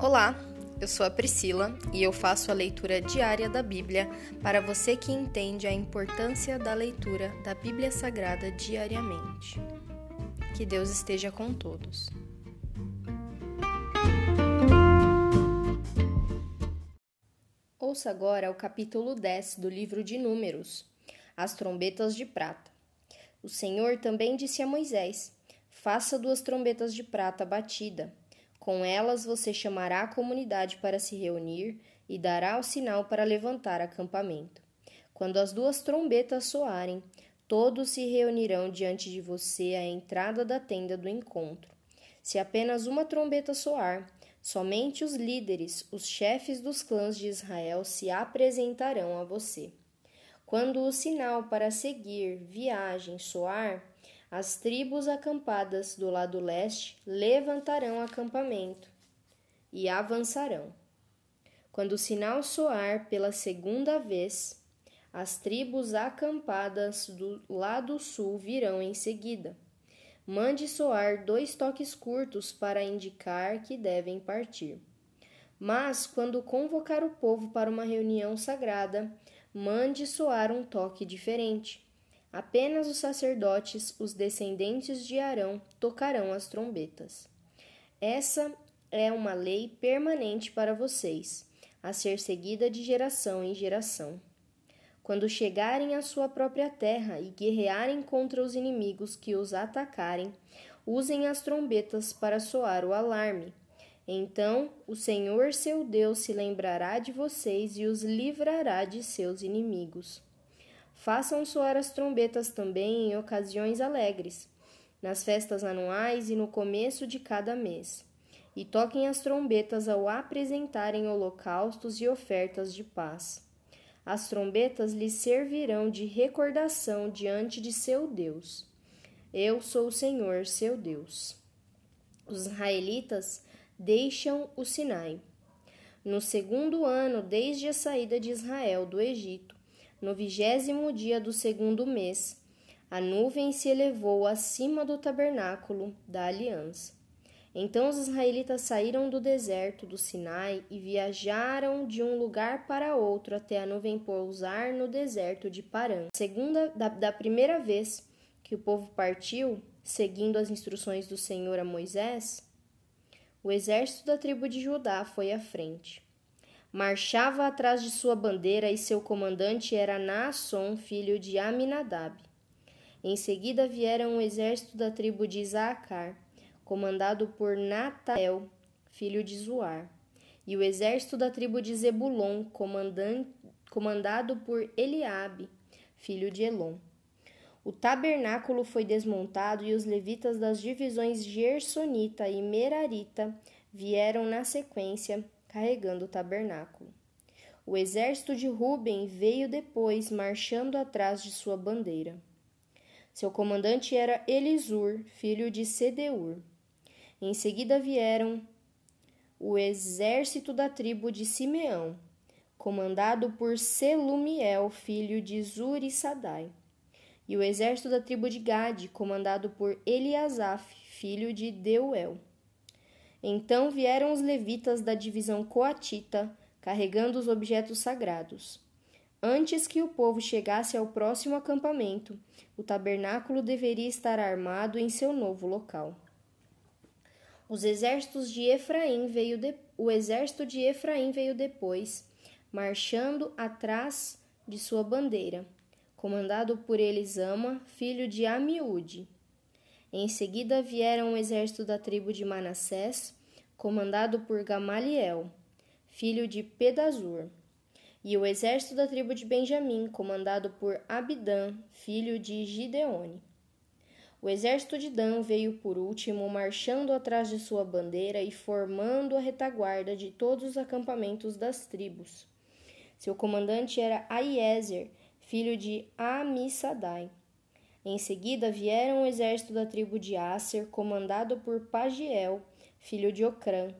Olá, eu sou a Priscila e eu faço a leitura diária da Bíblia para você que entende a importância da leitura da Bíblia Sagrada diariamente. Que Deus esteja com todos. Ouça agora o capítulo 10 do livro de Números, As Trombetas de Prata. O Senhor também disse a Moisés: Faça duas trombetas de prata batida com elas você chamará a comunidade para se reunir e dará o sinal para levantar acampamento. Quando as duas trombetas soarem, todos se reunirão diante de você à entrada da tenda do encontro. Se apenas uma trombeta soar, somente os líderes, os chefes dos clãs de Israel, se apresentarão a você. Quando o sinal para seguir viagem soar, as tribos acampadas do lado leste levantarão acampamento e avançarão. Quando o sinal soar pela segunda vez, as tribos acampadas do lado sul virão em seguida. Mande soar dois toques curtos para indicar que devem partir. Mas, quando convocar o povo para uma reunião sagrada, mande soar um toque diferente Apenas os sacerdotes, os descendentes de Arão, tocarão as trombetas. Essa é uma lei permanente para vocês, a ser seguida de geração em geração. Quando chegarem à sua própria terra e guerrearem contra os inimigos que os atacarem, usem as trombetas para soar o alarme. Então o Senhor seu Deus se lembrará de vocês e os livrará de seus inimigos. Façam soar as trombetas também em ocasiões alegres, nas festas anuais e no começo de cada mês. E toquem as trombetas ao apresentarem holocaustos e ofertas de paz. As trombetas lhes servirão de recordação diante de seu Deus. Eu sou o Senhor, seu Deus. Os israelitas deixam o Sinai. No segundo ano desde a saída de Israel do Egito, no vigésimo dia do segundo mês, a nuvem se elevou acima do tabernáculo da aliança. Então os israelitas saíram do deserto do Sinai e viajaram de um lugar para outro até a nuvem pousar no deserto de Parã. Segunda da, da primeira vez que o povo partiu, seguindo as instruções do Senhor a Moisés, o exército da tribo de Judá foi à frente marchava atrás de sua bandeira e seu comandante era Naasson, filho de Aminadab. Em seguida vieram o exército da tribo de Isaacar, comandado por Natael, filho de Zuar, e o exército da tribo de Zebulon, comandado por Eliabe, filho de Elon. O tabernáculo foi desmontado e os levitas das divisões Gersonita e Merarita vieram na sequência carregando o tabernáculo. O exército de Ruben veio depois, marchando atrás de sua bandeira. Seu comandante era Elisur, filho de Sedeur. Em seguida vieram o exército da tribo de Simeão, comandado por Selumiel, filho de Zurissadai, e o exército da tribo de Gade, comandado por Eliasaf, filho de Deuel. Então vieram os levitas da divisão coatita, carregando os objetos sagrados. Antes que o povo chegasse ao próximo acampamento, o tabernáculo deveria estar armado em seu novo local. Os exércitos de Efraim veio de... O exército de Efraim veio depois, marchando atrás de sua bandeira, comandado por Elisama, filho de Amiúde. Em seguida vieram o exército da tribo de Manassés, comandado por Gamaliel, filho de Pedazur, e o exército da tribo de Benjamim, comandado por Abidã, filho de Gideone. O exército de Dan veio por último, marchando atrás de sua bandeira e formando a retaguarda de todos os acampamentos das tribos. Seu comandante era Aiezer, filho de Amissadai. Em seguida vieram o exército da tribo de Aser, comandado por Pagiel, filho de Ocrã,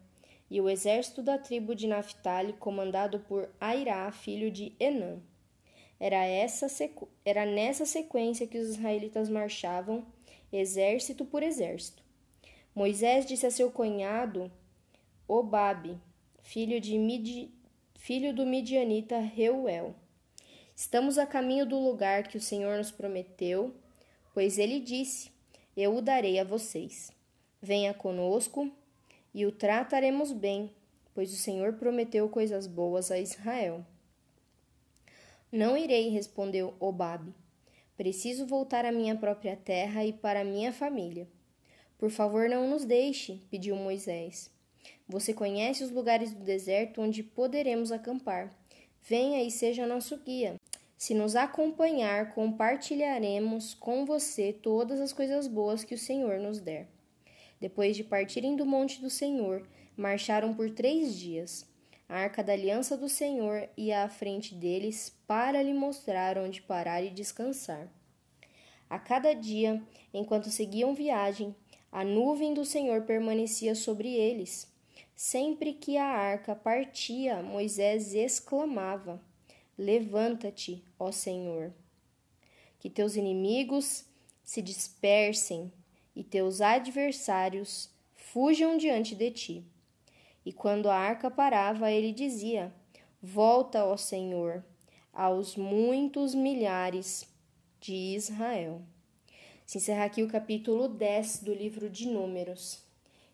e o exército da tribo de Naphtali, comandado por Airá, filho de Enã. Era, essa era nessa sequência que os israelitas marchavam, exército por exército. Moisés disse a seu cunhado, Obabe, filho, de Midi, filho do midianita Reuel. Estamos a caminho do lugar que o Senhor nos prometeu, pois ele disse: Eu o darei a vocês. Venha conosco e o trataremos bem, pois o Senhor prometeu coisas boas a Israel. Não irei, respondeu Obabe. Preciso voltar à minha própria terra e para minha família. Por favor, não nos deixe, pediu Moisés. Você conhece os lugares do deserto onde poderemos acampar. Venha e seja nosso guia. Se nos acompanhar, compartilharemos com você todas as coisas boas que o Senhor nos der. Depois de partirem do monte do Senhor, marcharam por três dias. A arca da aliança do Senhor ia à frente deles para lhe mostrar onde parar e descansar. A cada dia, enquanto seguiam viagem, a nuvem do Senhor permanecia sobre eles. Sempre que a arca partia, Moisés exclamava: Levanta-te, ó Senhor. Que teus inimigos se dispersem e teus adversários fujam diante de ti. E quando a arca parava, ele dizia: Volta, ó Senhor, aos muitos milhares de Israel. Se encerra aqui o capítulo 10 do livro de Números.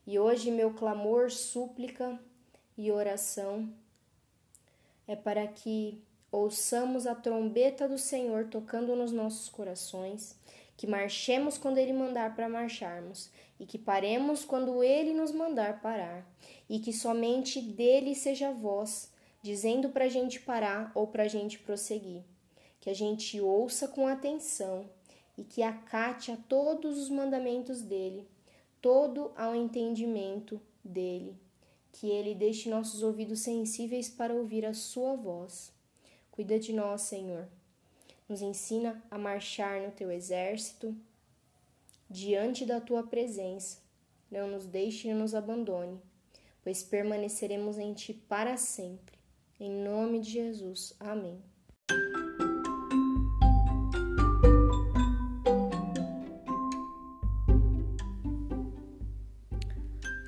E hoje meu clamor, súplica e oração é para que ouçamos a trombeta do Senhor tocando nos nossos corações, que marchemos quando Ele mandar para marcharmos, e que paremos quando Ele nos mandar parar, e que somente dele seja a voz, dizendo para a gente parar ou para a gente prosseguir. Que a gente ouça com atenção e que acate a todos os mandamentos dele, todo ao entendimento dele, que ele deixe nossos ouvidos sensíveis para ouvir a sua voz. Cuida de nós, Senhor. Nos ensina a marchar no teu exército, diante da tua presença. Não nos deixe e nos abandone, pois permaneceremos em ti para sempre. Em nome de Jesus. Amém.